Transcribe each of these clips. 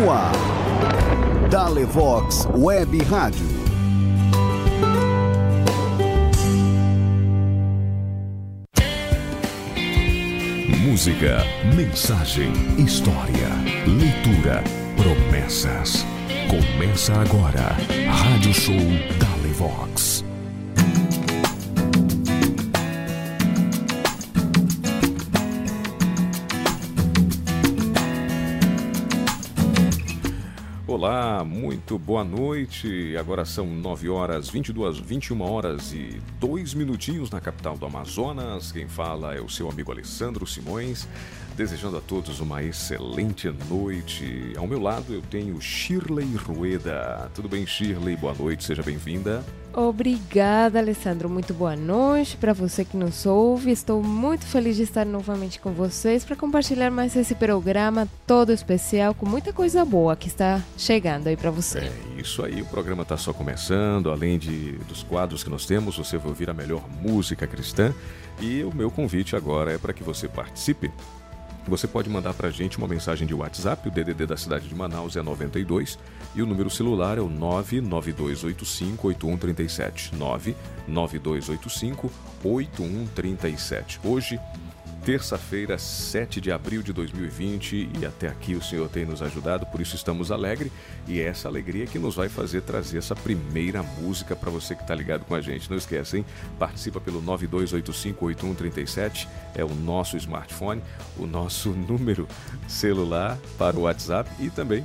No ar. Dalevox Web Rádio. Música, mensagem, história, leitura, promessas. Começa agora. Rádio Show Dalevox. Olá, muito boa noite. Agora são 9 horas 22, 21 horas e 2 minutinhos na capital do Amazonas. Quem fala é o seu amigo Alessandro Simões, desejando a todos uma excelente noite. Ao meu lado eu tenho Shirley Rueda. Tudo bem, Shirley? Boa noite, seja bem-vinda. Obrigada, Alessandro. Muito boa noite para você que nos ouve. Estou muito feliz de estar novamente com vocês para compartilhar mais esse programa todo especial com muita coisa boa que está chegando aí para você. É isso aí, o programa está só começando. Além de, dos quadros que nós temos, você vai ouvir a melhor música cristã. E o meu convite agora é para que você participe você pode mandar para a gente uma mensagem de WhatsApp, o DDD da cidade de Manaus é 92 e o número celular é o 992858137. 992858137. Hoje terça-feira, 7 de abril de 2020 e até aqui o Senhor tem nos ajudado, por isso estamos alegres e é essa alegria que nos vai fazer trazer essa primeira música para você que está ligado com a gente. Não esquece, hein? Participa pelo 92858137, é o nosso smartphone, o nosso número celular para o WhatsApp e também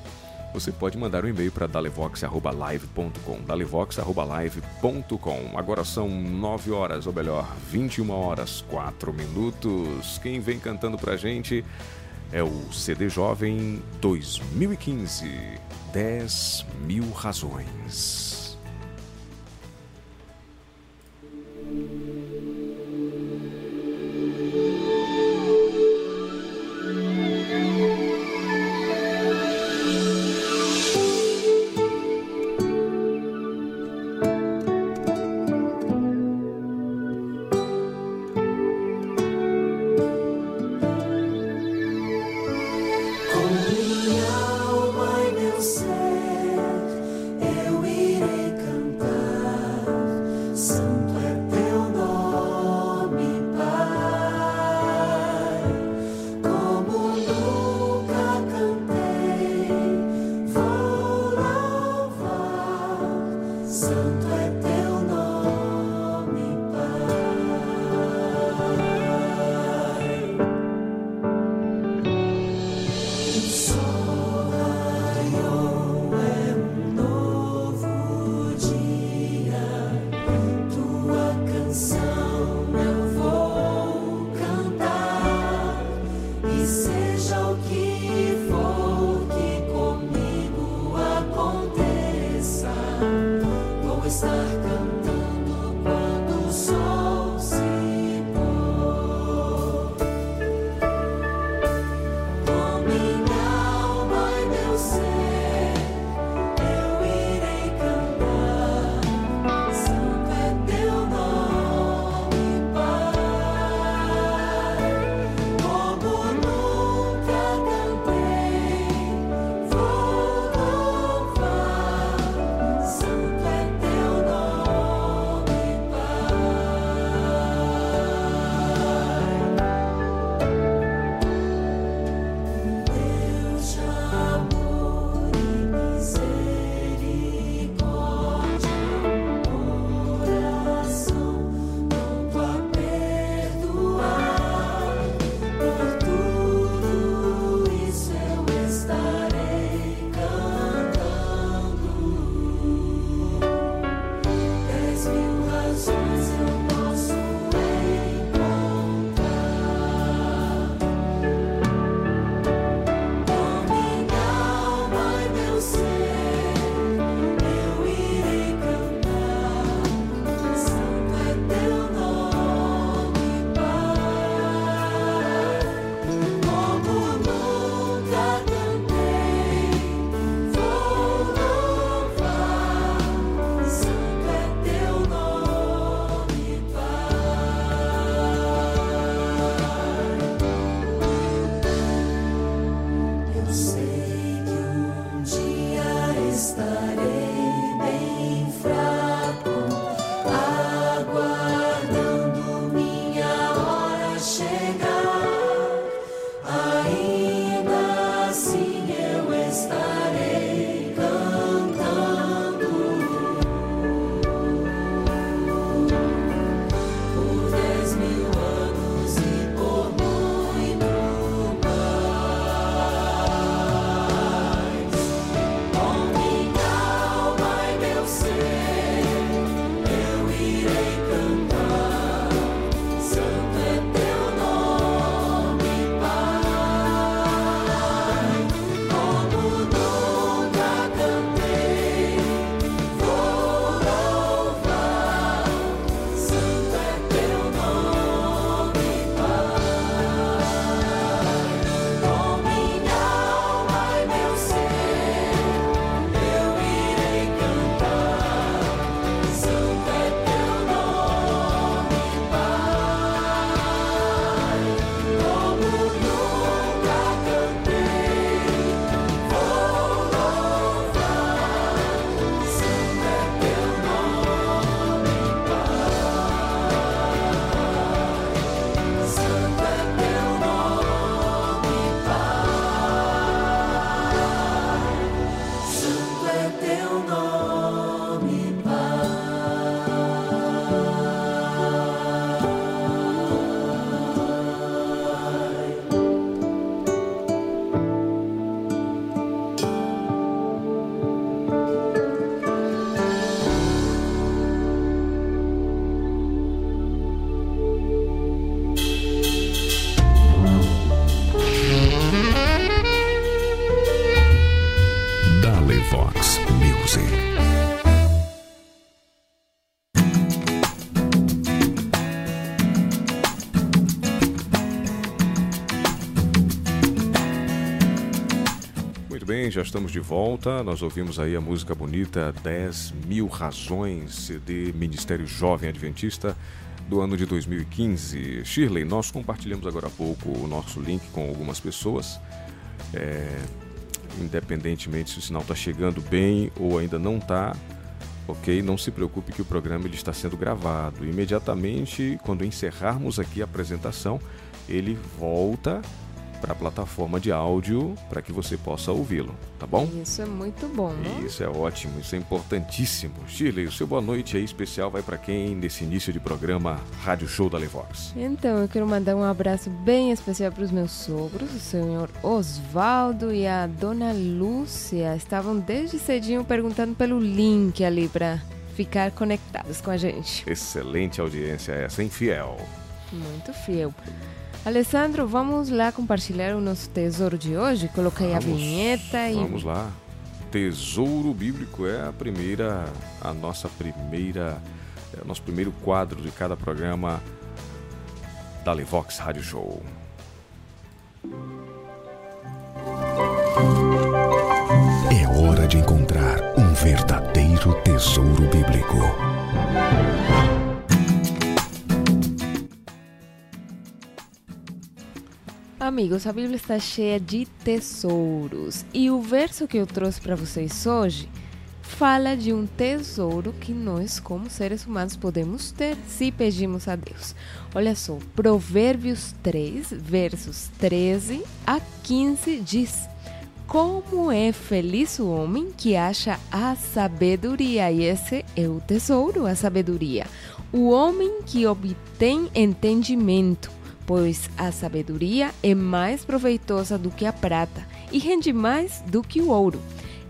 você pode mandar um e-mail para dalevox.live.com. dalevox.live.com. Agora são 9 horas, ou melhor, 21 horas, 4 minutos. Quem vem cantando pra gente é o CD Jovem 2015. 10 mil razões. Já estamos de volta. Nós ouvimos aí a música bonita 10 mil razões de Ministério Jovem Adventista do ano de 2015. Shirley, nós compartilhamos agora há pouco o nosso link com algumas pessoas. É, independentemente se o sinal está chegando bem ou ainda não está, ok? Não se preocupe que o programa ele está sendo gravado. Imediatamente, quando encerrarmos aqui a apresentação, ele volta para a plataforma de áudio para que você possa ouvi-lo, tá bom? Isso é muito bom, né? Isso é ótimo, isso é importantíssimo. Shirley, o seu boa noite aí especial vai para quem nesse início de programa Rádio Show da Levox? Então, eu quero mandar um abraço bem especial para os meus sogros, o senhor Osvaldo e a dona Lúcia. Estavam desde cedinho perguntando pelo link ali para ficar conectados com a gente. Excelente audiência essa, hein, fiel? Muito fiel. Alessandro, vamos lá compartilhar o nosso tesouro de hoje? Coloquei Vamos, a vinheta e. Vamos lá. Tesouro Bíblico é a primeira, a nossa primeira, é o nosso primeiro quadro de cada programa da Levox Rádio Show. É hora de encontrar um verdadeiro tesouro bíblico. Amigos, a Bíblia está cheia de tesouros e o verso que eu trouxe para vocês hoje fala de um tesouro que nós, como seres humanos, podemos ter se pedimos a Deus. Olha só, Provérbios 3, versos 13 a 15 diz: Como é feliz o homem que acha a sabedoria, e esse é o tesouro, a sabedoria. O homem que obtém entendimento pois a sabedoria é mais proveitosa do que a prata e rende mais do que o ouro.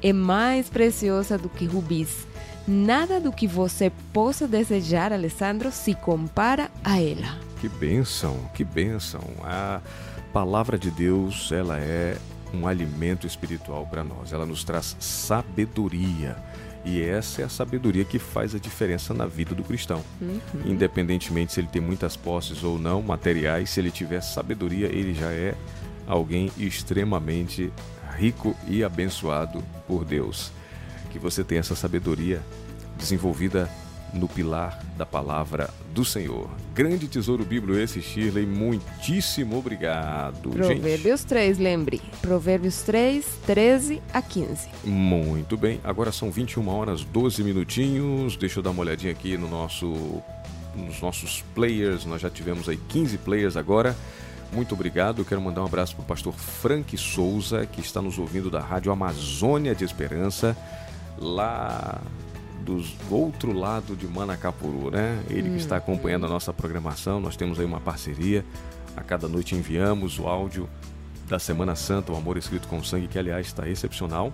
É mais preciosa do que rubis. Nada do que você possa desejar, Alessandro, se compara a ela. Que bênção, que bênção. A palavra de Deus, ela é um alimento espiritual para nós. Ela nos traz sabedoria. E essa é a sabedoria que faz a diferença na vida do cristão. Uhum. Independentemente se ele tem muitas posses ou não, materiais, se ele tiver sabedoria, ele já é alguém extremamente rico e abençoado por Deus. Que você tenha essa sabedoria desenvolvida no pilar da palavra do Senhor. Grande tesouro bíblico esse, Shirley. Muitíssimo obrigado, gente. Provérbios 3, lembre. Provérbios 3, 13 a 15. Muito bem, agora são 21 horas 12 minutinhos. Deixa eu dar uma olhadinha aqui no nosso, nos nossos players. Nós já tivemos aí 15 players agora. Muito obrigado. Eu quero mandar um abraço para o pastor Frank Souza, que está nos ouvindo da Rádio Amazônia de Esperança, lá do outro lado de Manacapuru, né? Ele que está acompanhando a nossa programação. Nós temos aí uma parceria. A cada noite enviamos o áudio da Semana Santa, o Amor Escrito com Sangue, que aliás está excepcional.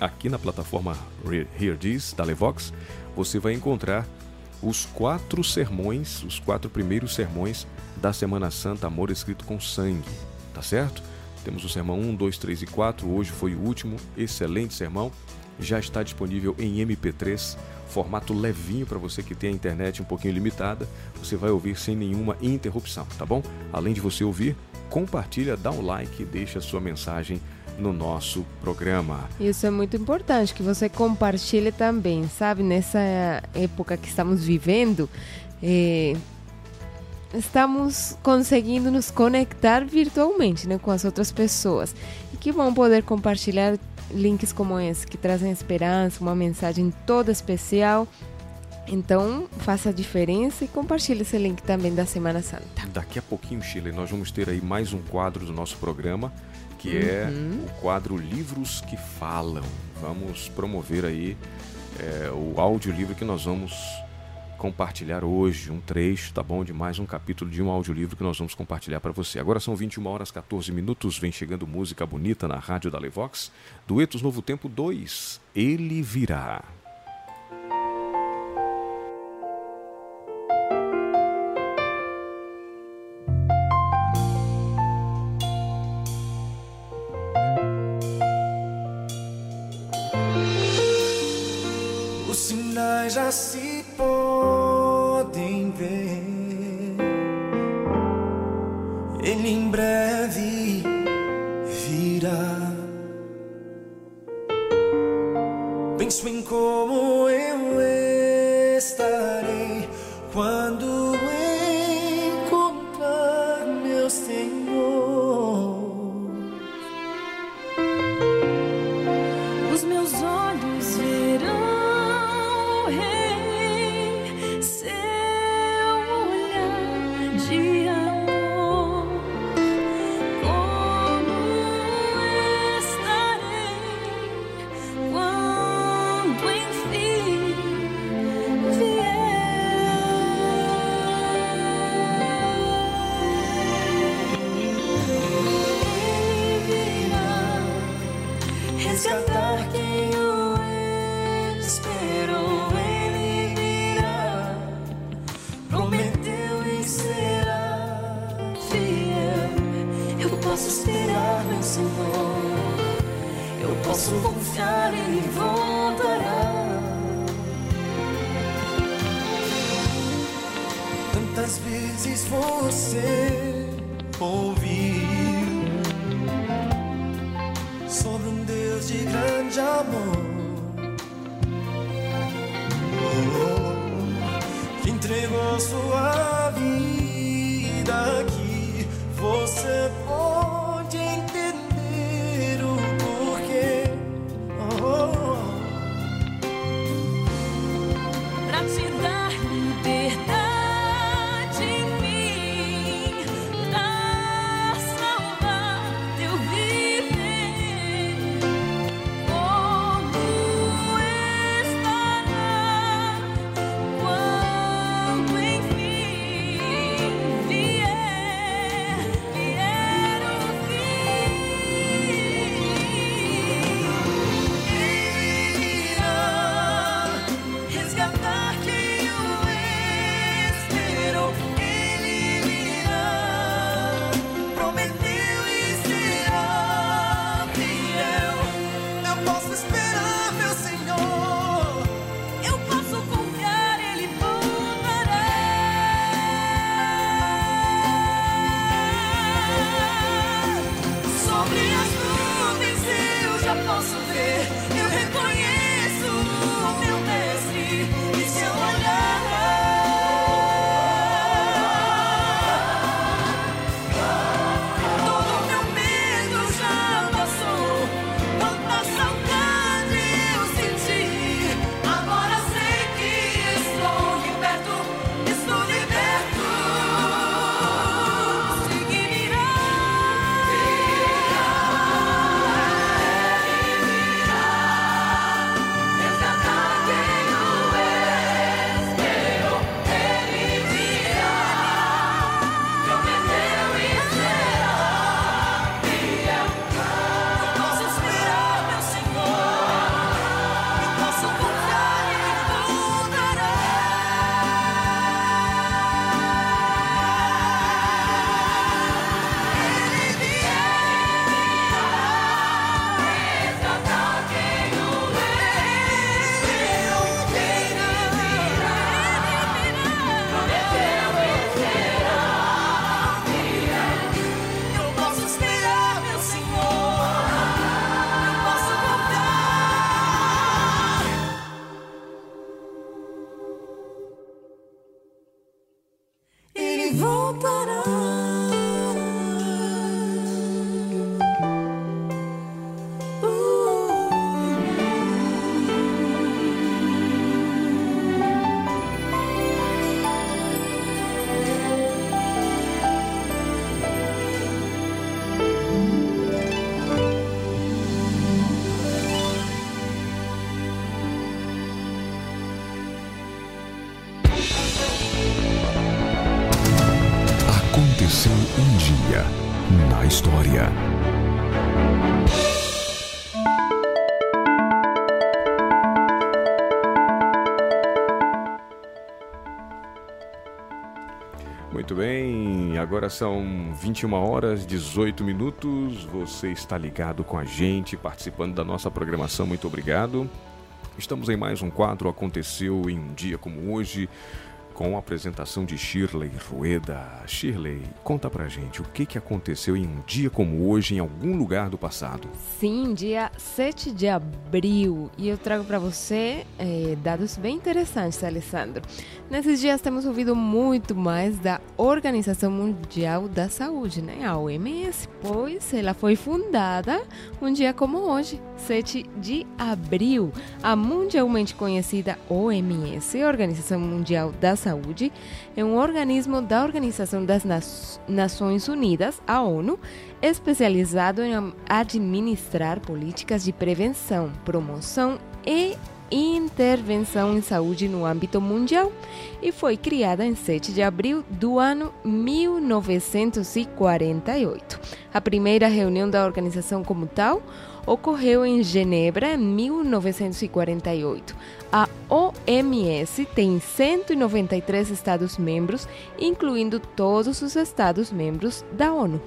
Aqui na plataforma Here This, da Levox, você vai encontrar os quatro sermões, os quatro primeiros sermões da Semana Santa, Amor Escrito com Sangue, tá certo? Temos o sermão 1, 2, 3 e 4, hoje foi o último, excelente sermão. Já está disponível em MP3, formato levinho para você que tem a internet um pouquinho limitada. Você vai ouvir sem nenhuma interrupção, tá bom? Além de você ouvir, compartilha, dá um like, deixa sua mensagem no nosso programa. Isso é muito importante que você compartilhe também, sabe? Nessa época que estamos vivendo, eh, estamos conseguindo nos conectar virtualmente né, com as outras pessoas. E que bom poder compartilhar links como esse, que trazem esperança, uma mensagem toda especial. Então, faça a diferença e compartilhe esse link também da Semana Santa. Daqui a pouquinho, Chile, nós vamos ter aí mais um quadro do nosso programa, que é o quadro Livros que Falam. Vamos promover aí é, o audiolivro que nós vamos compartilhar hoje, um trecho, tá bom? De mais um capítulo de um audiolivro que nós vamos compartilhar para você. Agora são 21 horas 14 minutos, vem chegando música bonita na rádio da Levox. Duetos Novo Tempo 2, Ele Virá. já se podem agora são 21 horas 18 minutos. Você está ligado com a gente, participando da nossa programação. Muito obrigado. Estamos em mais um quadro Aconteceu em um dia como hoje, com a apresentação de Shirley Rueda. Shirley, conta pra gente o que, que aconteceu em um dia como hoje em algum lugar do passado. Sim, dia 7 de abril. E eu trago para você eh, dados bem interessantes, Alessandro. Nesses dias temos ouvido muito mais da Organização Mundial da Saúde, né? a OMS, pois ela foi fundada um dia como hoje, 7 de abril. A mundialmente conhecida OMS, Organização Mundial da Saúde, é um organismo da Organização das Na Nações Unidas, a ONU, especializado em administrar políticas de prevenção, promoção e intervenção em saúde no âmbito mundial e foi criada em 7 de abril do ano 1948. A primeira reunião da organização como tal ocorreu em Genebra em 1948. A OMS tem 193 Estados-membros, incluindo todos os Estados-membros da ONU.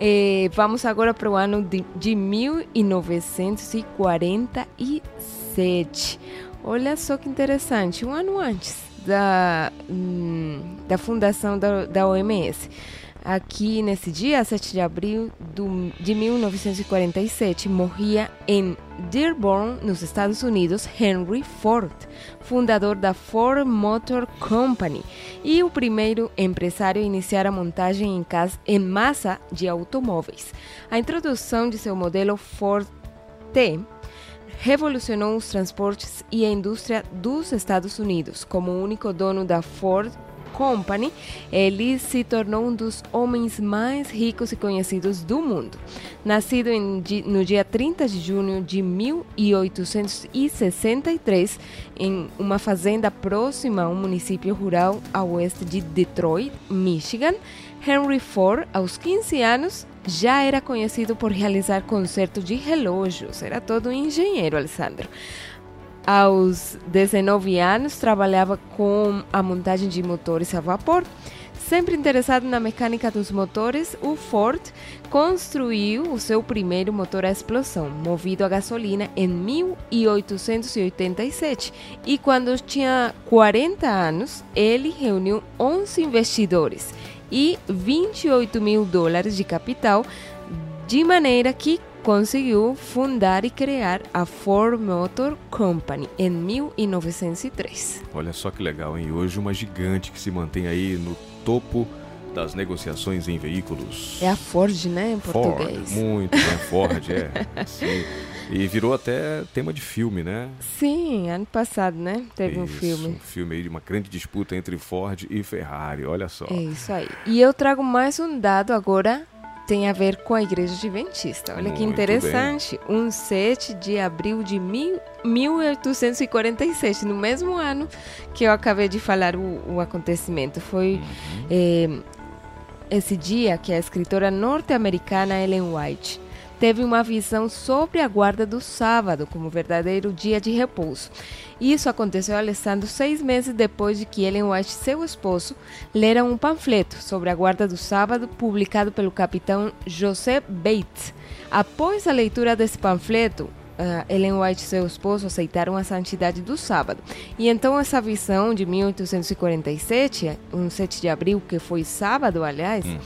Eh, vamos agora para o ano de, de 1947. Olha só que interessante, um ano antes da, hum, da fundação da, da OMS. Aqui nesse dia, 7 de abril de 1947, morria em Dearborn, nos Estados Unidos, Henry Ford, fundador da Ford Motor Company e o primeiro empresário a iniciar a montagem em, casa, em massa de automóveis. A introdução de seu modelo Ford T revolucionou os transportes e a indústria dos Estados Unidos. Como único dono da Ford Company, ele se tornou um dos homens mais ricos e conhecidos do mundo. Nascido em, no dia 30 de junho de 1863, em uma fazenda próxima a um município rural a oeste de Detroit, Michigan, Henry Ford, aos 15 anos, já era conhecido por realizar concertos de relógios. Era todo um engenheiro, Alessandro. Aos 19 anos, trabalhava com a montagem de motores a vapor. Sempre interessado na mecânica dos motores, o Ford construiu o seu primeiro motor a explosão, movido a gasolina, em 1887. E quando tinha 40 anos, ele reuniu 11 investidores e 28 mil dólares de capital, de maneira que conseguiu fundar e criar a Ford Motor Company em 1903. Olha só que legal, hein? Hoje uma gigante que se mantém aí no topo das negociações em veículos. É a Ford, né, em português. Ford, muito, né? Ford, é. Sim. E virou até tema de filme, né? Sim, ano passado, né? Teve isso, um filme. Um filme aí de uma grande disputa entre Ford e Ferrari, olha só. É isso aí. E eu trago mais um dado agora tem a ver com a Igreja Adventista. Olha Muito que interessante. Bem. Um 7 de abril de mil, 1847, no mesmo ano que eu acabei de falar o, o acontecimento. Foi uhum. é, esse dia que a escritora norte-americana Ellen White teve uma visão sobre a guarda do sábado como verdadeiro dia de repouso. Isso aconteceu, Alessandro, seis meses depois de que Ellen White e seu esposo leram um panfleto sobre a guarda do sábado publicado pelo capitão José Bates. Após a leitura desse panfleto, Uh, Ellen White e seu esposo aceitaram a santidade do sábado. E então essa visão de 1847, um 7 de abril, que foi sábado, aliás, uhum.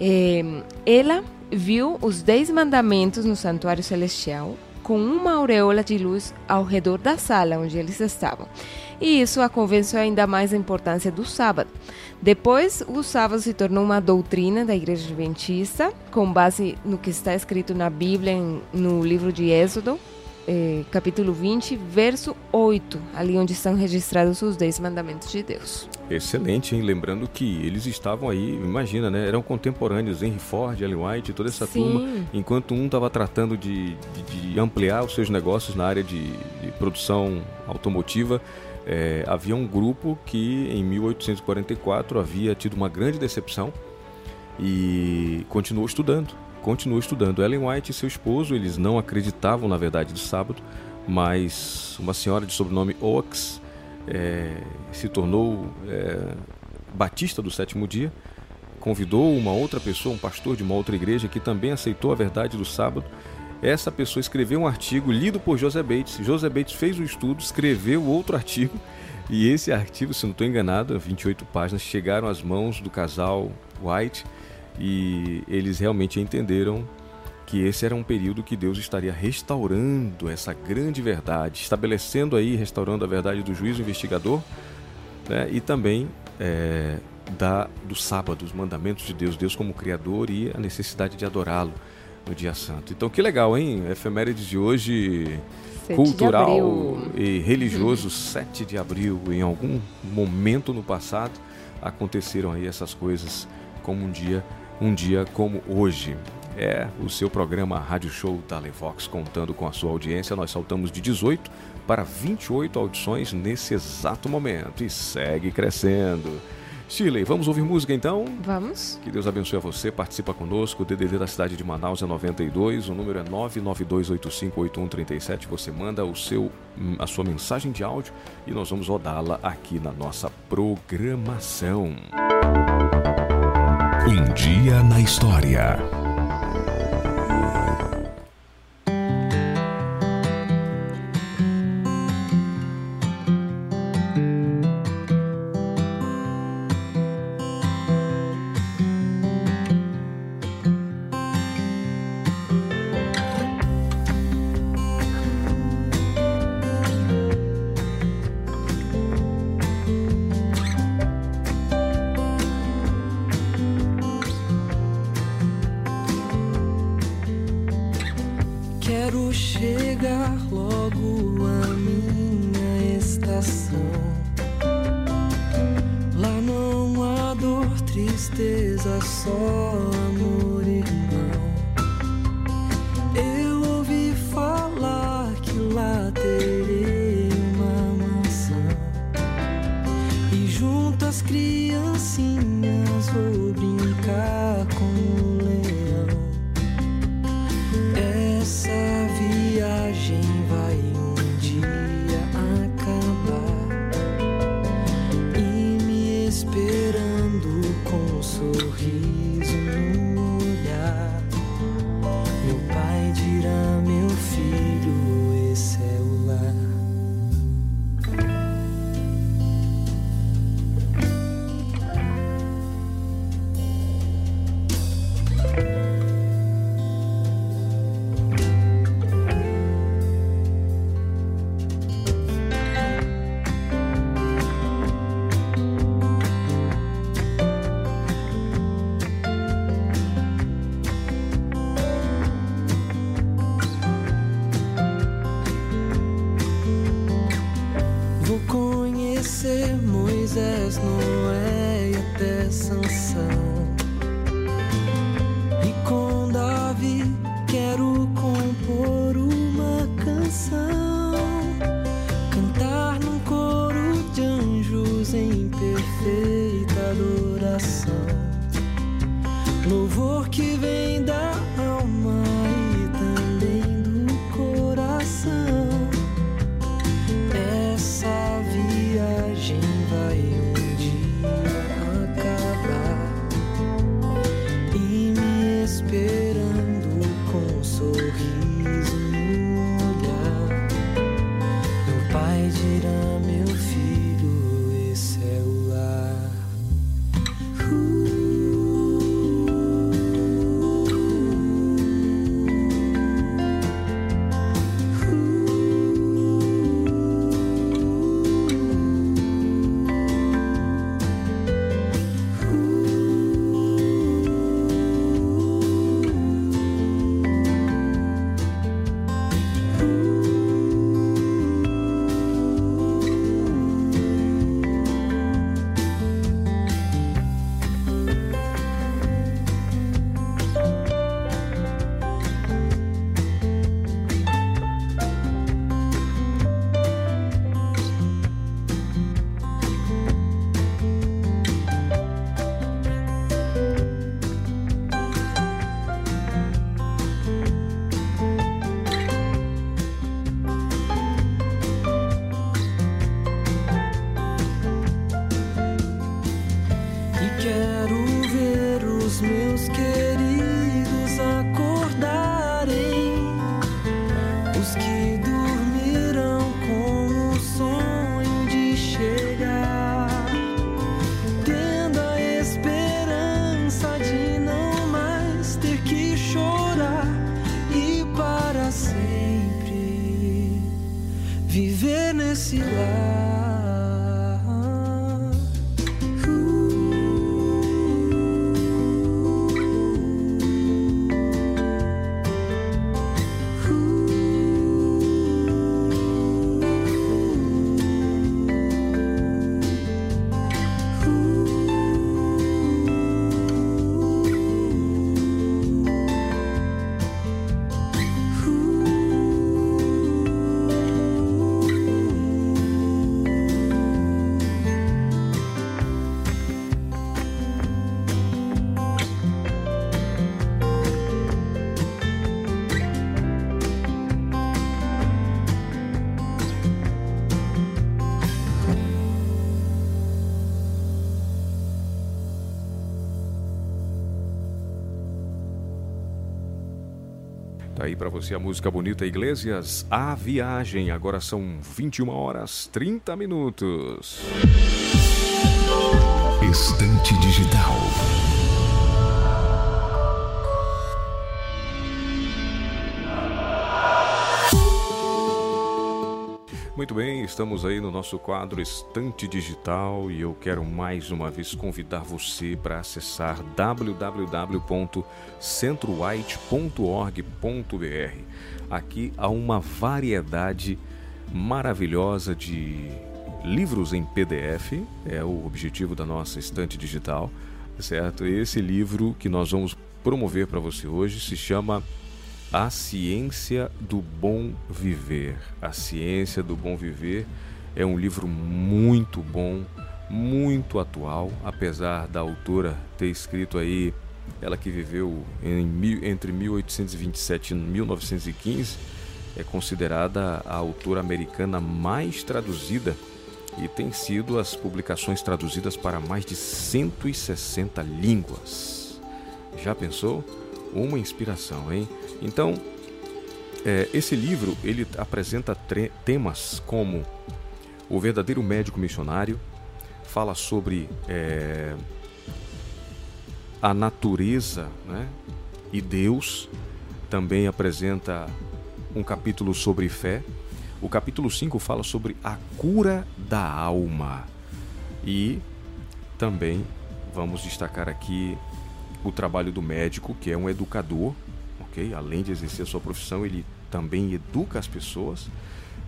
eh, ela viu os dez mandamentos no santuário celestial com uma aureola de luz ao redor da sala onde eles estavam. E isso a convenceu ainda mais a importância do sábado. Depois, o sábado se tornou uma doutrina da Igreja Adventista, com base no que está escrito na Bíblia, no livro de Êxodo, eh, capítulo 20, verso 8, ali onde estão registrados os 10 mandamentos de Deus. Excelente, hein? Lembrando que eles estavam aí, imagina, né? Eram contemporâneos, Henry Ford, Ellen White, toda essa Sim. turma, enquanto um estava tratando de, de, de, ampliar os seus negócios na área de, de produção automotiva, é, havia um grupo que em 1844 havia tido uma grande decepção e continuou estudando continua estudando. Ellen White e seu esposo, eles não acreditavam na verdade do sábado, mas uma senhora de sobrenome Oaks é, se tornou é, batista do sétimo dia, convidou uma outra pessoa, um pastor de uma outra igreja, que também aceitou a verdade do sábado essa pessoa escreveu um artigo lido por José Bates. José Bates fez o estudo, escreveu outro artigo. E esse artigo, se não estou enganado, 28 páginas, chegaram às mãos do casal White. E eles realmente entenderam que esse era um período que Deus estaria restaurando essa grande verdade, estabelecendo aí, restaurando a verdade do juízo investigador né, e também é, da, do sábado, os mandamentos de Deus, Deus como Criador e a necessidade de adorá-lo no dia santo. Então que legal, hein? Efemérides de hoje cultural e religioso, 7 de abril, em algum momento no passado aconteceram aí essas coisas como um dia, um dia como hoje. É o seu programa Rádio Show Televox contando com a sua audiência. Nós saltamos de 18 para 28 audições nesse exato momento e segue crescendo. Shirley, vamos ouvir música então? Vamos. Que Deus abençoe a você, participa conosco. O DDD da cidade de Manaus é 92, o número é 992858137. Você manda o seu, a sua mensagem de áudio e nós vamos rodá-la aqui na nossa programação. Um dia na história. Tristeza, só amor, irmão. Eu Pra você a música bonita Iglesias, A Viagem. Agora são 21 horas 30 minutos. Estante Digital. Bem, estamos aí no nosso quadro Estante Digital e eu quero mais uma vez convidar você para acessar www.centrowhite.org.br. Aqui há uma variedade maravilhosa de livros em PDF, é o objetivo da nossa estante digital, certo? Esse livro que nós vamos promover para você hoje se chama a Ciência do Bom Viver. A Ciência do Bom Viver é um livro muito bom, muito atual, apesar da autora ter escrito aí, ela que viveu em entre 1827 e 1915, é considerada a autora americana mais traduzida e tem sido as publicações traduzidas para mais de 160 línguas. Já pensou? Uma inspiração, hein? Então, é, esse livro ele apresenta temas como o verdadeiro médico missionário, fala sobre é, a natureza né, e Deus, também apresenta um capítulo sobre fé. O capítulo 5 fala sobre a cura da alma. E também vamos destacar aqui o trabalho do médico, que é um educador, ok? Além de exercer sua profissão, ele também educa as pessoas.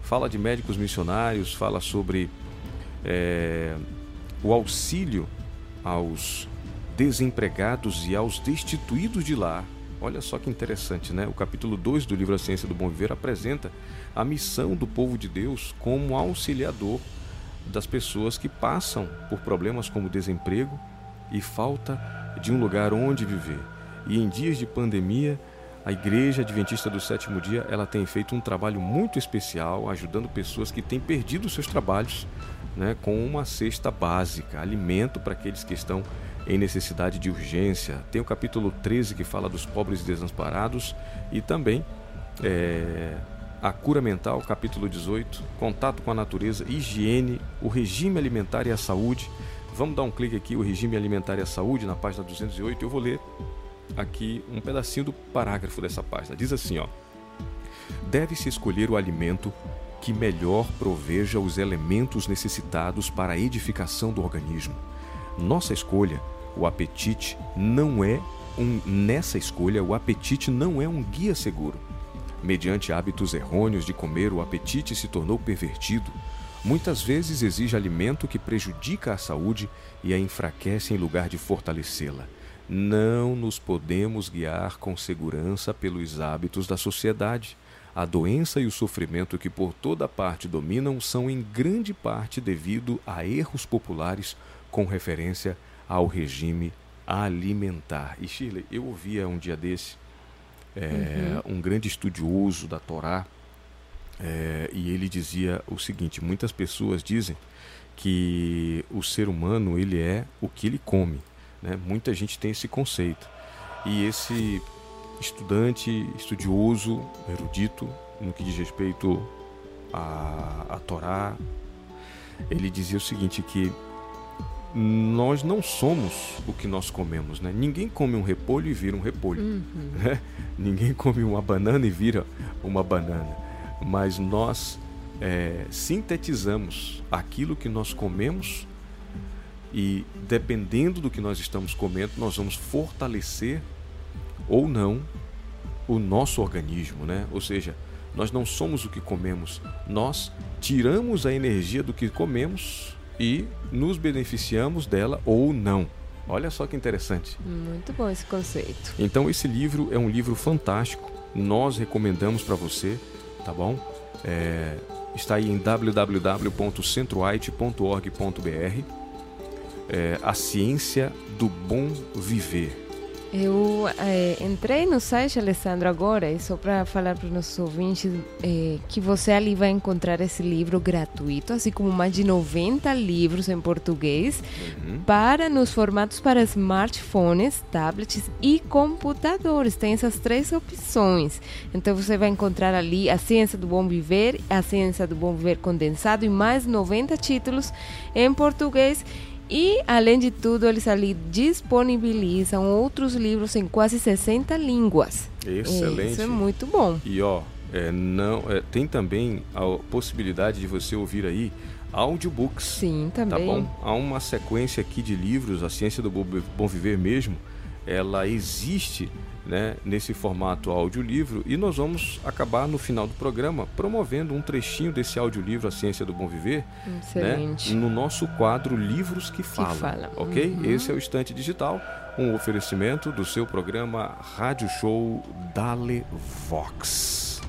Fala de médicos missionários, fala sobre é, o auxílio aos desempregados e aos destituídos de lar. Olha só que interessante, né? O capítulo 2 do livro A Ciência do Bom Viver apresenta a missão do povo de Deus como auxiliador das pessoas que passam por problemas como desemprego e falta de um lugar onde viver. E em dias de pandemia, a Igreja Adventista do Sétimo Dia, ela tem feito um trabalho muito especial, ajudando pessoas que têm perdido seus trabalhos, né, com uma cesta básica, alimento para aqueles que estão em necessidade de urgência. Tem o capítulo 13 que fala dos pobres desamparados e também é, a cura mental, capítulo 18, contato com a natureza, higiene, o regime alimentar e a saúde. Vamos dar um clique aqui, o regime alimentar e a saúde, na página 208. Eu vou ler aqui um pedacinho do parágrafo dessa página. Diz assim, ó: Deve-se escolher o alimento que melhor proveja os elementos necessitados para a edificação do organismo. Nossa escolha, o apetite, não é um nessa escolha, o apetite não é um guia seguro. Mediante hábitos errôneos de comer, o apetite se tornou pervertido. Muitas vezes exige alimento que prejudica a saúde e a enfraquece em lugar de fortalecê-la. Não nos podemos guiar com segurança pelos hábitos da sociedade. A doença e o sofrimento que por toda parte dominam são em grande parte devido a erros populares com referência ao regime alimentar. E Shirley, eu ouvia um dia desse é, um grande estudioso da Torá é, e ele dizia o seguinte: muitas pessoas dizem que o ser humano ele é o que ele come. Né? Muita gente tem esse conceito. E esse estudante, estudioso, erudito, no que diz respeito à, à Torá, ele dizia o seguinte que nós não somos o que nós comemos, né? Ninguém come um repolho e vira um repolho, né? Ninguém come uma banana e vira uma banana, mas nós é, sintetizamos aquilo que nós comemos e dependendo do que nós estamos comendo, nós vamos fortalecer ou não o nosso organismo, né? Ou seja, nós não somos o que comemos, nós tiramos a energia do que comemos e nos beneficiamos dela ou não. Olha só que interessante. Muito bom esse conceito. Então esse livro é um livro fantástico. Nós recomendamos para você, tá bom? É, está aí em www.centroite.org.br. É, a ciência do bom viver. Eu é, entrei no site, Alessandro, agora, e só para falar para os nossos ouvintes é, que você ali vai encontrar esse livro gratuito, assim como mais de 90 livros em português, Uhum. para nos formatos para smartphones, tablets e computadores. Tem essas três opções. Então você vai encontrar ali a Ciência do Bom Viver, a Ciência do Bom Viver condensado e mais 90 títulos em português. E, além de tudo, eles ali disponibilizam outros livros em quase 60 línguas. Excelente. Isso é muito bom. E ó, é, não, é, tem também a possibilidade de você ouvir aí audiobooks. Sim, Tá também. bom? Há uma sequência aqui de livros, a ciência do Bo- bom viver mesmo, ela existe né, nesse formato audiolivro e nós vamos acabar no final do programa promovendo um trechinho desse audiolivro A Ciência do Bom Viver né, no nosso quadro Livros que Falam, Falam. ok? Uhum. Esse é o Estante Digital, um oferecimento do seu programa Rádio Show Dale Vox.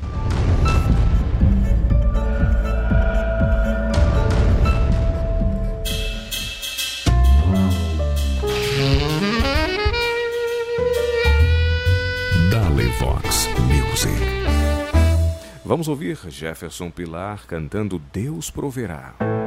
Vamos ouvir Jefferson Pilar cantando Deus Proverá.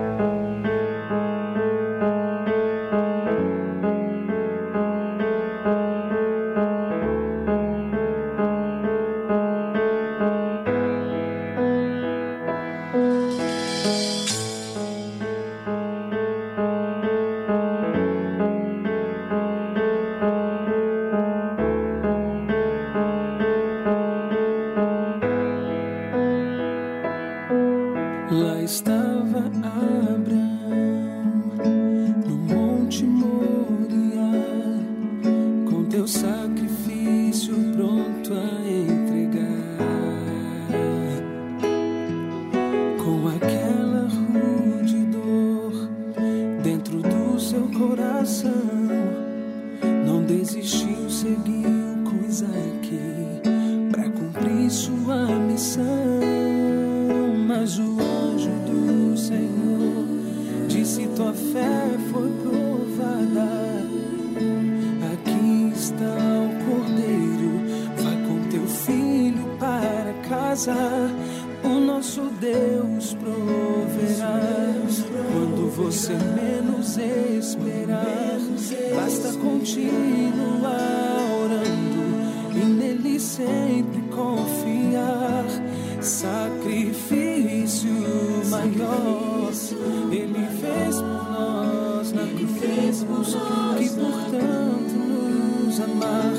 Cruz, que portanto nos amar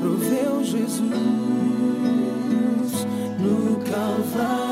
proveu Jesus no Calvário.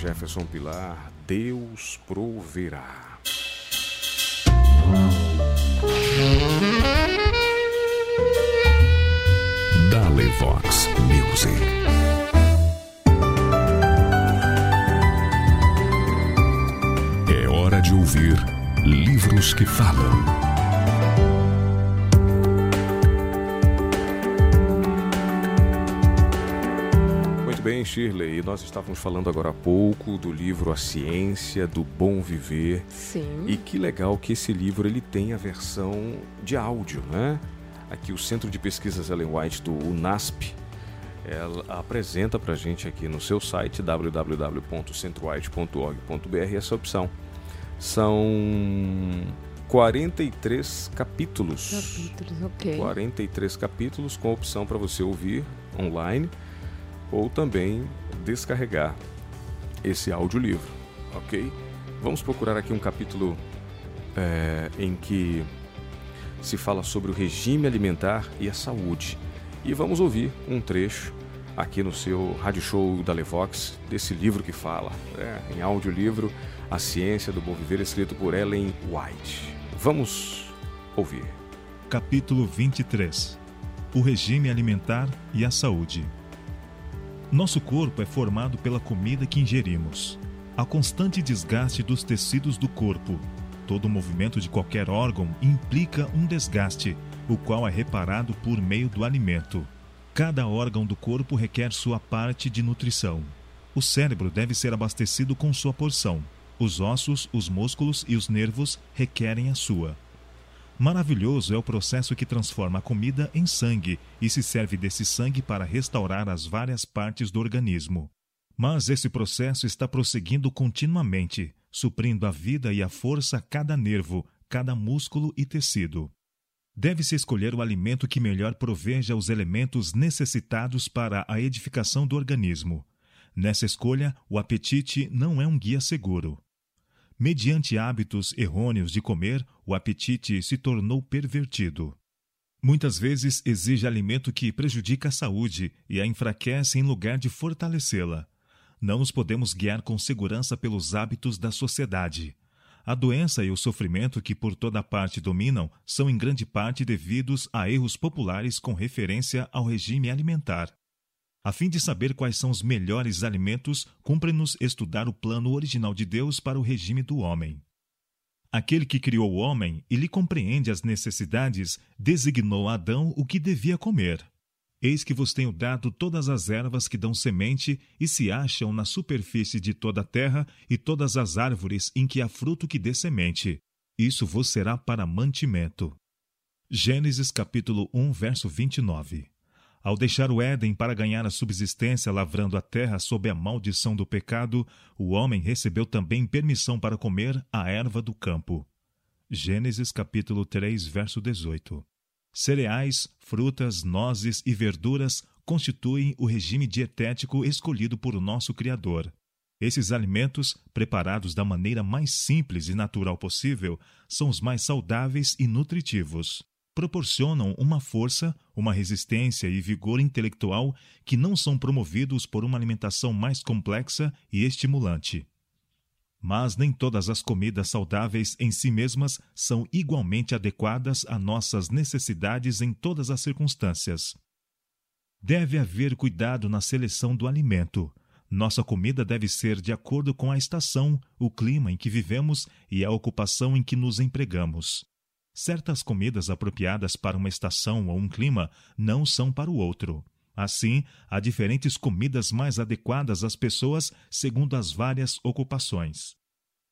Jefferson Pilar, Deus proverá. Dale Vox Music. É hora de ouvir livros que falam. Shirley, e nós estávamos falando agora há pouco do livro A Ciência do Bom Viver. Sim. E que legal que esse livro ele tem a versão de áudio, né? Aqui o Centro de Pesquisas Ellen White do UNASP, ela apresenta para gente aqui no seu site www.centroWhite.org.br essa opção. São 43 capítulos. Capítulos, ok. 43 capítulos com opção para você ouvir online ou também descarregar esse audiolivro, ok? Vamos procurar aqui um capítulo é, em que se fala sobre o regime alimentar e a saúde. E vamos ouvir um trecho aqui no seu rádio show da Levox desse livro que fala, né, em audiolivro, A Ciência do Bom Viver, escrito por Ellen White. Vamos ouvir. Capítulo 23 O regime alimentar e a saúde. Nosso corpo é formado pela comida que ingerimos. A constante desgaste dos tecidos do corpo. Todo movimento de qualquer órgão implica um desgaste, o qual é reparado por meio do alimento. Cada órgão do corpo requer sua parte de nutrição. O cérebro deve ser abastecido com sua porção. Os ossos, os músculos e os nervos requerem a sua. Maravilhoso é o processo que transforma a comida em sangue e se serve desse sangue para restaurar as várias partes do organismo. Mas esse processo está prosseguindo continuamente, suprindo a vida e a força a cada nervo, cada músculo e tecido. Deve-se escolher o alimento que melhor proveja os elementos necessitados para a edificação do organismo. Nessa escolha, o apetite não é um guia seguro. Mediante hábitos errôneos de comer, o apetite se tornou pervertido. Muitas vezes exige alimento que prejudica a saúde e a enfraquece em lugar de fortalecê-la. Não nos podemos guiar com segurança pelos hábitos da sociedade. A doença e o sofrimento que por toda parte dominam são em grande parte devidos a erros populares com referência ao regime alimentar. A fim de saber quais são os melhores alimentos, cumpre-nos estudar o plano original de Deus para o regime do homem. Aquele que criou o homem e lhe compreende as necessidades, designou a Adão o que devia comer. Eis que vos tenho dado todas as ervas que dão semente e se acham na superfície de toda a terra, e todas as árvores em que há fruto que dê semente. Isso vos será para mantimento. Gênesis capítulo 1, verso 29. Ao deixar o Éden para ganhar a subsistência lavrando a terra sob a maldição do pecado, o homem recebeu também permissão para comer a erva do campo. Gênesis capítulo 3, verso 18. Cereais, frutas, nozes e verduras constituem o regime dietético escolhido por nosso Criador. Esses alimentos, preparados da maneira mais simples e natural possível, são os mais saudáveis e nutritivos. Proporcionam uma força, uma resistência e vigor intelectual que não são promovidos por uma alimentação mais complexa e estimulante. Mas nem todas as comidas saudáveis em si mesmas são igualmente adequadas a nossas necessidades em todas as circunstâncias. Deve haver cuidado na seleção do alimento. Nossa comida deve ser de acordo com a estação, o clima em que vivemos e a ocupação em que nos empregamos. Certas comidas apropriadas para uma estação ou um clima não são para o outro. Assim, há diferentes comidas mais adequadas às pessoas segundo as várias ocupações.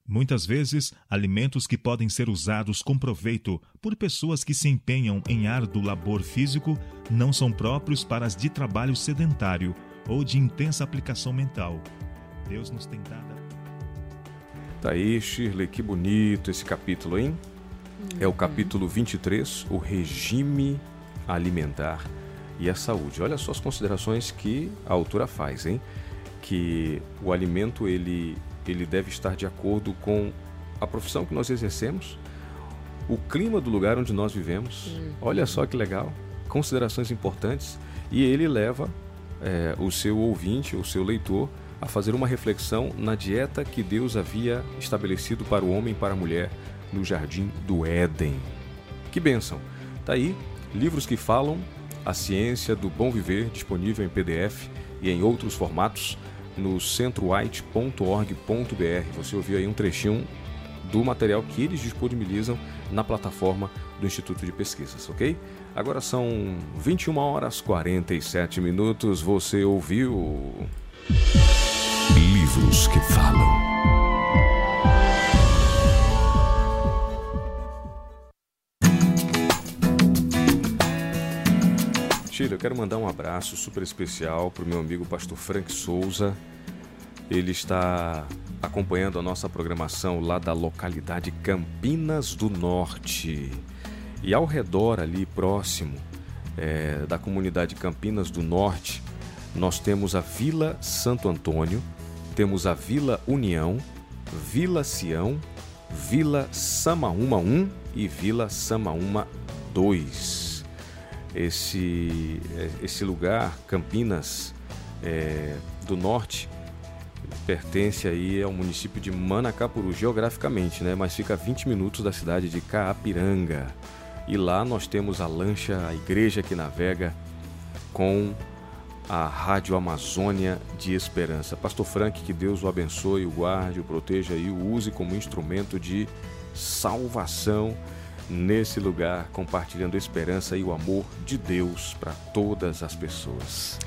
Muitas vezes, alimentos que podem ser usados com proveito por pessoas que se empenham em árduo labor físico não são próprios para as de trabalho sedentário ou de intensa aplicação mental. Deus nos tem dado. Tá aí, Shirley, que bonito esse capítulo, hein? É o capítulo 23, o regime alimentar e a saúde. Olha só as considerações que a autora faz, hein? Que o alimento ele, ele deve estar de acordo com a profissão que nós exercemos, o clima do lugar onde nós vivemos. Olha só que legal, considerações importantes. E ele leva é, o seu ouvinte, o seu leitor, a fazer uma reflexão na dieta que Deus havia estabelecido para o homem e para a mulher no jardim do Éden. Que bênção! Tá aí, livros que falam a ciência do bom viver, disponível em PDF e em outros formatos no centroite.org.br. Você ouviu aí um trechinho do material que eles disponibilizam na plataforma do Instituto de Pesquisas, ok? Agora são 21 horas 47 minutos. Você ouviu Livros que falam. Eu quero mandar um abraço super especial para o meu amigo pastor Frank Souza. Ele está acompanhando a nossa programação lá da localidade Campinas do Norte. E ao redor ali, próximo é, da comunidade Campinas do Norte, nós temos a Vila Santo Antônio, temos a Vila União, Vila Sião, Vila Samaúma 1 e Vila Samaúma 2 esse, esse lugar, Campinas é, do Norte, pertence aí ao município de Manacapuru, geograficamente, né? mas fica a 20 minutos da cidade de Caapiranga. E lá nós temos a lancha, a igreja que navega com a Rádio Amazônia de Esperança. Pastor Frank, que Deus o abençoe, o guarde, o proteja e o use como instrumento de salvação nesse lugar, compartilhando a esperança e o amor de Deus para todas as pessoas.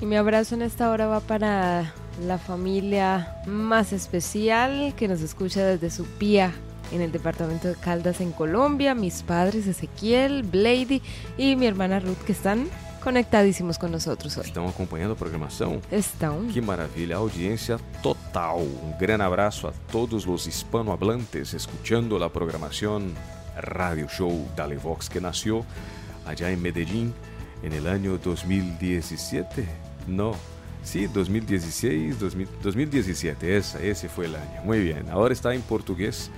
Y mi abrazo en esta hora va para la familia más especial que nos escucha desde su pía en el departamento de Caldas en Colombia, mis padres Ezequiel, Blady y mi hermana Ruth que están conectadísimos con nosotros hoy. Estão acompanhando a programação? Estão. Que maravilha, audiência total. Un gran abrazo a todos los hispanohablantes escuchando la programación Radio Show Dale Vox que nació allá en Medellín en el año 2017. No, sí, 2016, 2000 2017, essa, esse foi o ano. Muito bem, agora está em português,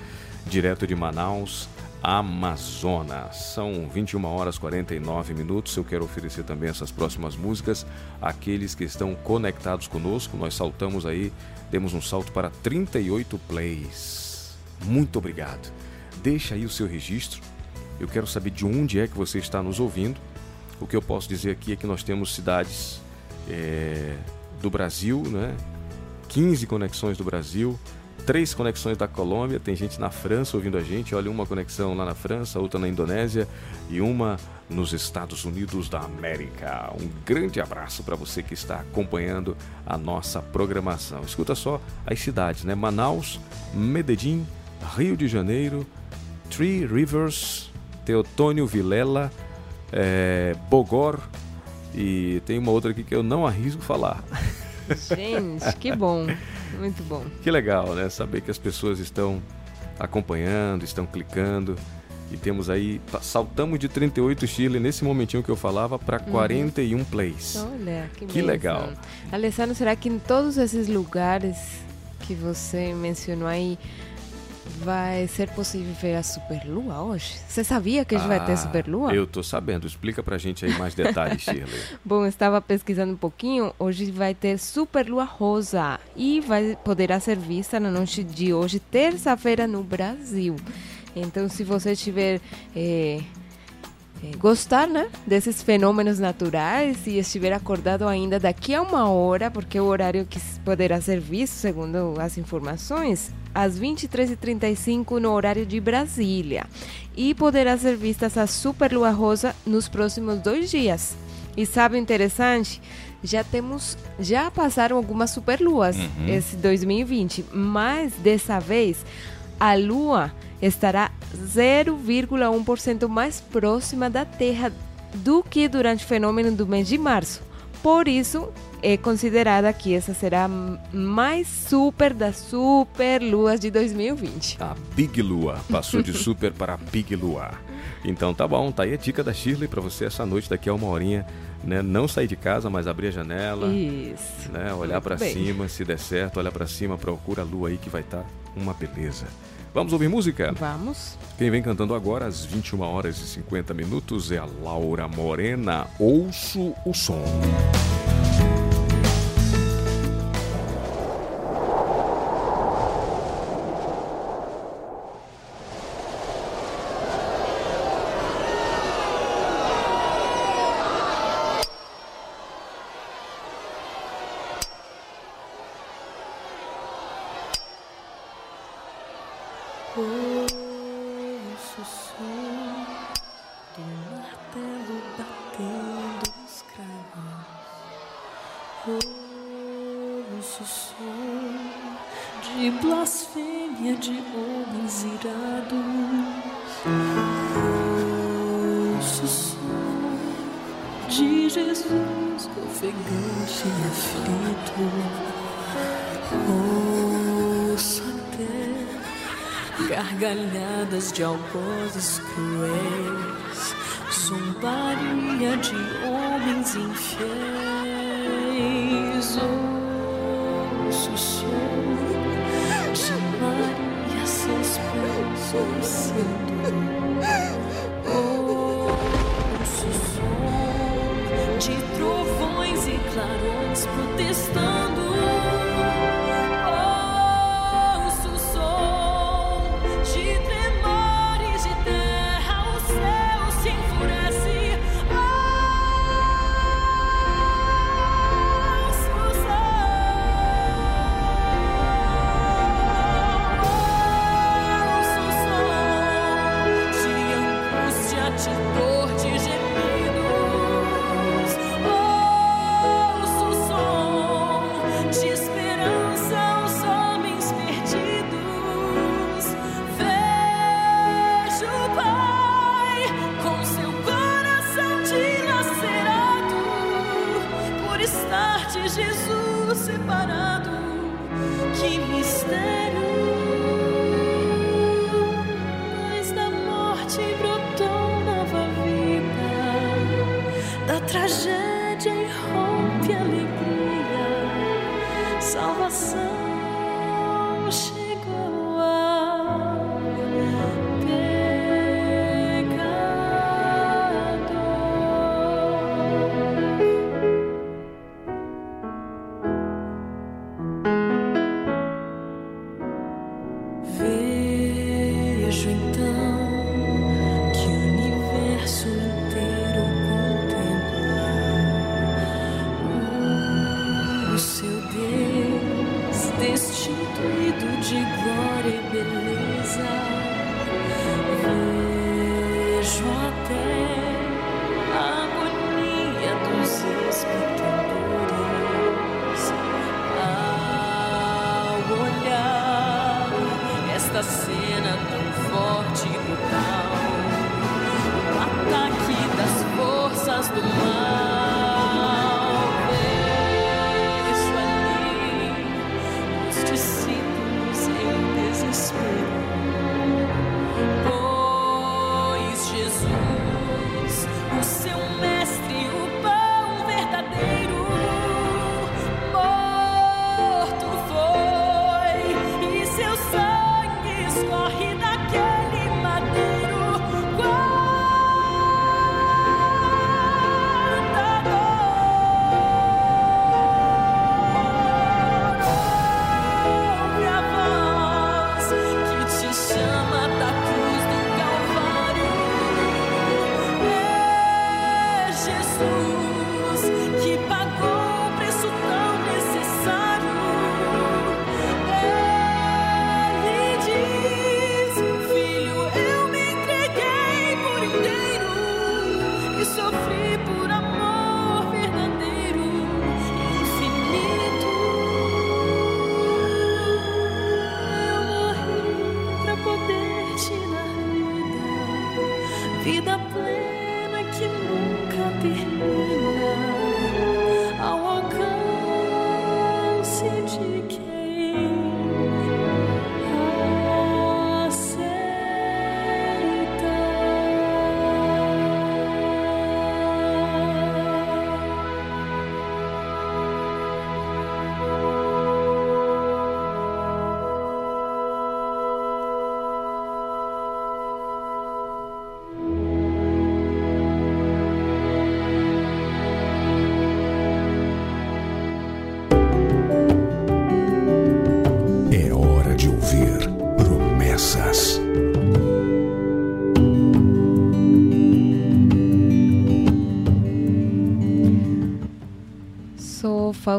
direto de Manaus, Amazonas. São 21 horas 49 minutos. Eu quero oferecer também essas próximas músicas àqueles que estão conectados conosco. Nós saltamos aí, demos um salto para 38 plays. Muito obrigado. Deixa aí o seu registro. Eu quero saber de onde é que você está nos ouvindo. O que eu posso dizer aqui é que nós temos cidades é, do Brasil, né? 15 conexões do Brasil, três conexões da Colômbia, tem gente na França ouvindo a gente, olha uma conexão lá na França, outra na Indonésia e uma nos Estados Unidos da América. Um grande abraço para você que está acompanhando a nossa programação. Escuta só as cidades, né? Manaus, Medellín, Rio de Janeiro, Three Rivers, Teotônio Vilela, é, Bogor e tem uma outra aqui que eu não arrisco falar. Gente, que bom. Muito bom. Que legal, né? Saber que as pessoas estão acompanhando, estão clicando. E temos aí, tá- saltamos de 38 Chile nesse momentinho que eu falava para 41 plays. Olha, que, Que legal. Alessandro, será que em todos esses lugares que você mencionou aí vai ser possível ver a superlua hoje? Você sabia que a gente vai ter Ah, superlua? Eu tô sabendo. Explica pra gente aí mais detalhes, Shirley. Bom, estava pesquisando um pouquinho. Hoje vai ter superlua rosa e vai poderá ser vista na noite de hoje, terça-feira, no Brasil. Então, se você tiver eh, gostar, né, desses fenômenos naturais e estiver acordado ainda daqui a uma hora, porque é o horário que poderá ser visto, segundo as informações, às 23h35 no horário de Brasília. E poderá ser vista essa superlua rosa nos próximos dois dias. E sabe o interessante? Já temos, já passaram algumas superluas esse 2020, mas dessa vez a Lua estará 0,1% mais próxima da Terra do que durante o fenômeno do mês de março. Por isso, é considerada que essa será a mais super das superluas de 2020. A Big Lua. Passou de super para Big Lua. Então tá bom, tá aí a dica da Shirley pra você essa noite, daqui a uma horinha, né? Não sair de casa, mas abrir a janela, Isso. né? Olhar bem. cima, se der certo, olhar pra cima, procura a lua aí que vai estar uma beleza. Vamos ouvir música? Vamos. Quem vem cantando agora às 21 horas e 50 minutos é a Laura Morena. Ouço o som. De algozes cruéis, zombaria de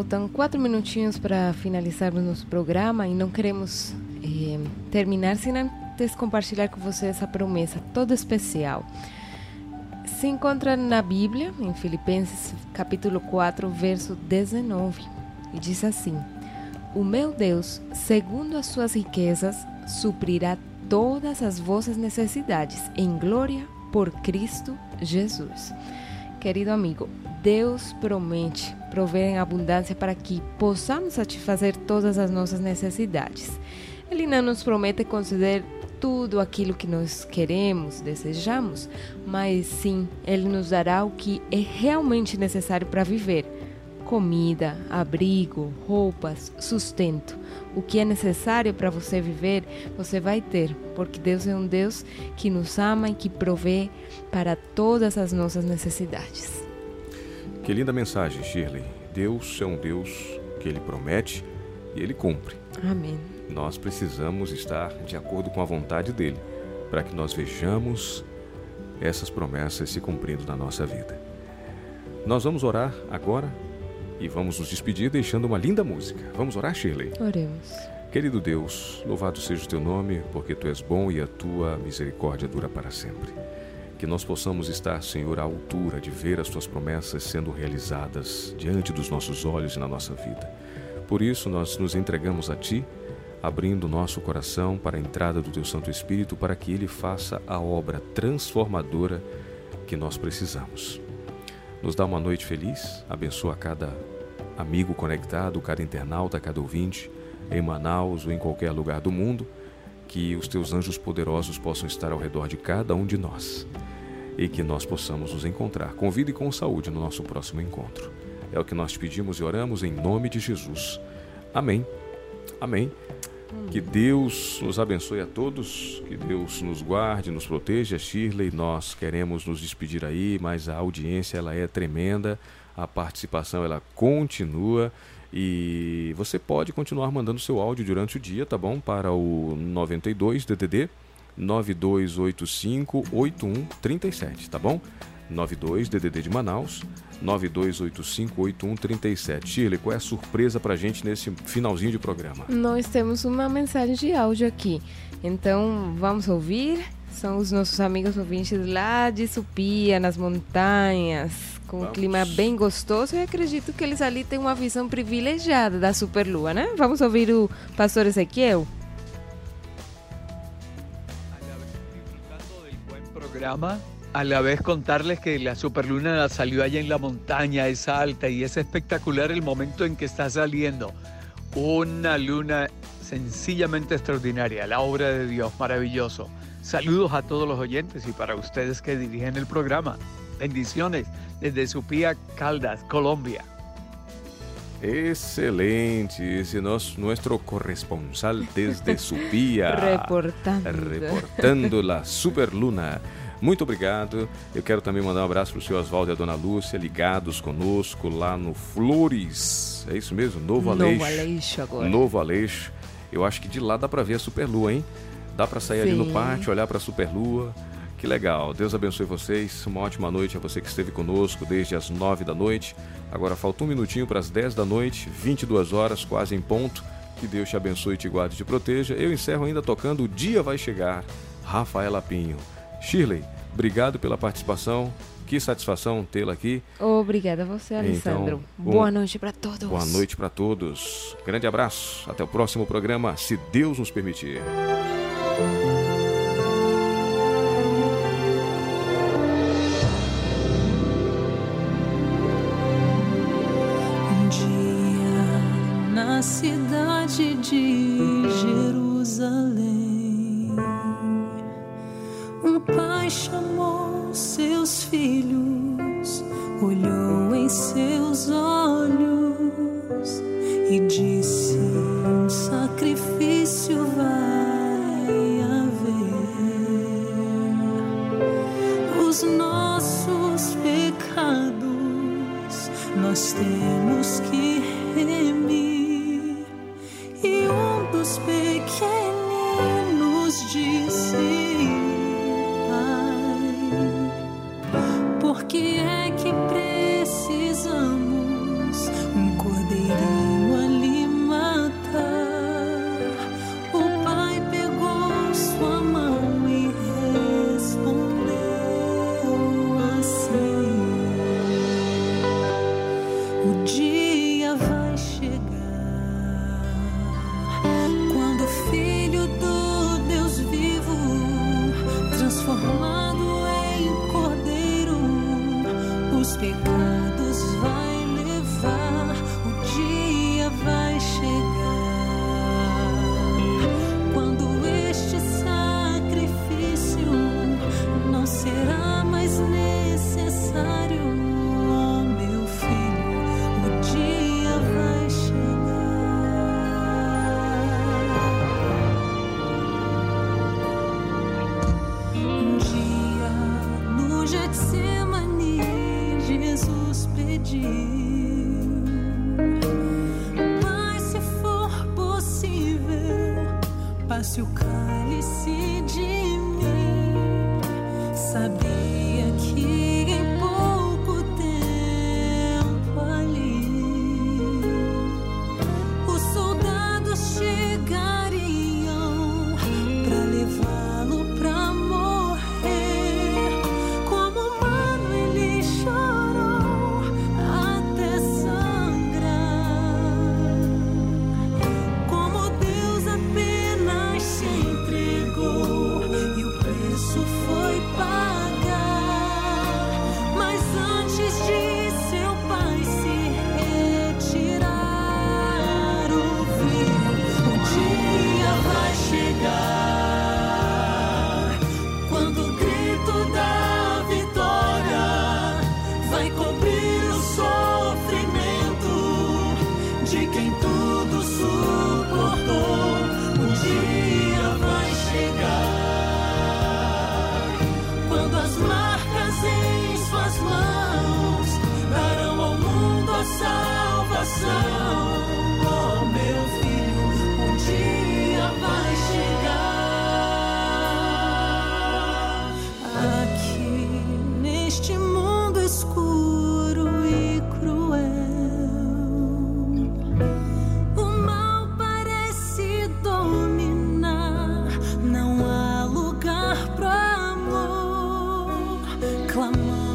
faltam quatro minutinhos para finalizarmos nosso programa e não queremos eh, terminar sem antes compartilhar com você essa promessa toda especial. Se encontra na Bíblia, em Filipenses capítulo 4, verso 19, e diz assim: O meu Deus, segundo as suas riquezas, suprirá todas as vossas necessidades em glória por Cristo Jesus. Querido amigo, Deus promete prover em abundância para que possamos satisfazer todas as nossas necessidades. Ele não nos promete conceder tudo aquilo que nós queremos, desejamos, mas sim, Ele nos dará o que é realmente necessário para viver: comida, abrigo, roupas, sustento. O que é necessário para você viver, você vai ter, porque Deus é um Deus que nos ama e que provê para todas as nossas necessidades. Que linda mensagem, Shirley. Deus é um Deus que ele promete e ele cumpre. Amém. Nós precisamos estar de acordo com a vontade dele para que nós vejamos essas promessas se cumprindo na nossa vida. Nós vamos orar agora e vamos nos despedir deixando uma linda música. Vamos orar, Shirley? Oremos. Querido Deus, louvado seja o teu nome, porque tu és bom e a tua misericórdia dura para sempre. Que nós possamos estar, Senhor, à altura de ver as tuas promessas sendo realizadas diante dos nossos olhos e na nossa vida. Por isso, nós nos entregamos a ti, abrindo nosso coração para a entrada do teu Santo Espírito, para que ele faça a obra transformadora que nós precisamos. Nos dá uma noite feliz, abençoa cada amigo conectado, cada internauta, cada ouvinte, em Manaus ou em qualquer lugar do mundo, que os teus anjos poderosos possam estar ao redor de cada um de nós e que nós possamos nos encontrar com vida e com saúde no nosso próximo encontro. É o que nós pedimos e oramos em nome de Jesus. Amém. Amém. Que Deus nos abençoe a todos, que Deus nos guarde, nos proteja. Shirley, nós queremos nos despedir aí, mas a audiência ela é tremenda, a participação ela continua e você pode continuar mandando seu áudio durante o dia, tá bom? Para o 92 DDD 9285 8137, tá bom? 92 DDD de Manaus 9285 8137. Shirley, qual é a surpresa pra gente nesse finalzinho de programa? Nós temos uma mensagem de áudio aqui. Então, vamos ouvir? São os nossos amigos ouvintes lá de Supia, nas montanhas, com um Vamos. clima bem gostoso. Eu acredito que eles ali têm uma visão privilegiada da superlua, né? Vamos ouvir o pastor Ezequiel? Programa, a la vez contarles que la superluna salió allá en la montaña, es alta y es espectacular el momento en que está saliendo. Una luna sencillamente extraordinaria, la obra de Dios, maravilloso. Saludos a todos los oyentes y para ustedes que dirigen el programa. Bendiciones desde Supía, Caldas, Colombia. Excelente, esse é nosso, nuestro corresponsal desde Supia. Reportando. Reportando la Superluna. Muito obrigado. Eu quero também mandar um abraço para o senhor Oswaldo e a dona Lúcia, ligados conosco lá no Flores. É isso mesmo? Novo Aleixo. Novo Aleixo agora. Novo Aleixo. Eu acho que de lá dá para ver a Superlua, hein? Dá para sair ali no Sim. pátio, olhar para a Superlua, Que legal. Deus abençoe vocês. Uma ótima noite a você que esteve conosco desde as 9 da noite. Agora falta um minutinho para as 10 da noite, 22 horas, quase em ponto. Que Deus te abençoe, te guarde e te proteja. Eu encerro ainda tocando O Dia Vai Chegar, Rafaela Pinho. Shirley, obrigado pela participação. Que satisfação tê-la aqui. Obrigada a você, Alessandro. Então, um- Boa noite para todos. Boa noite para todos. Grande abraço. Até o próximo programa, se Deus nos permitir. 光芒。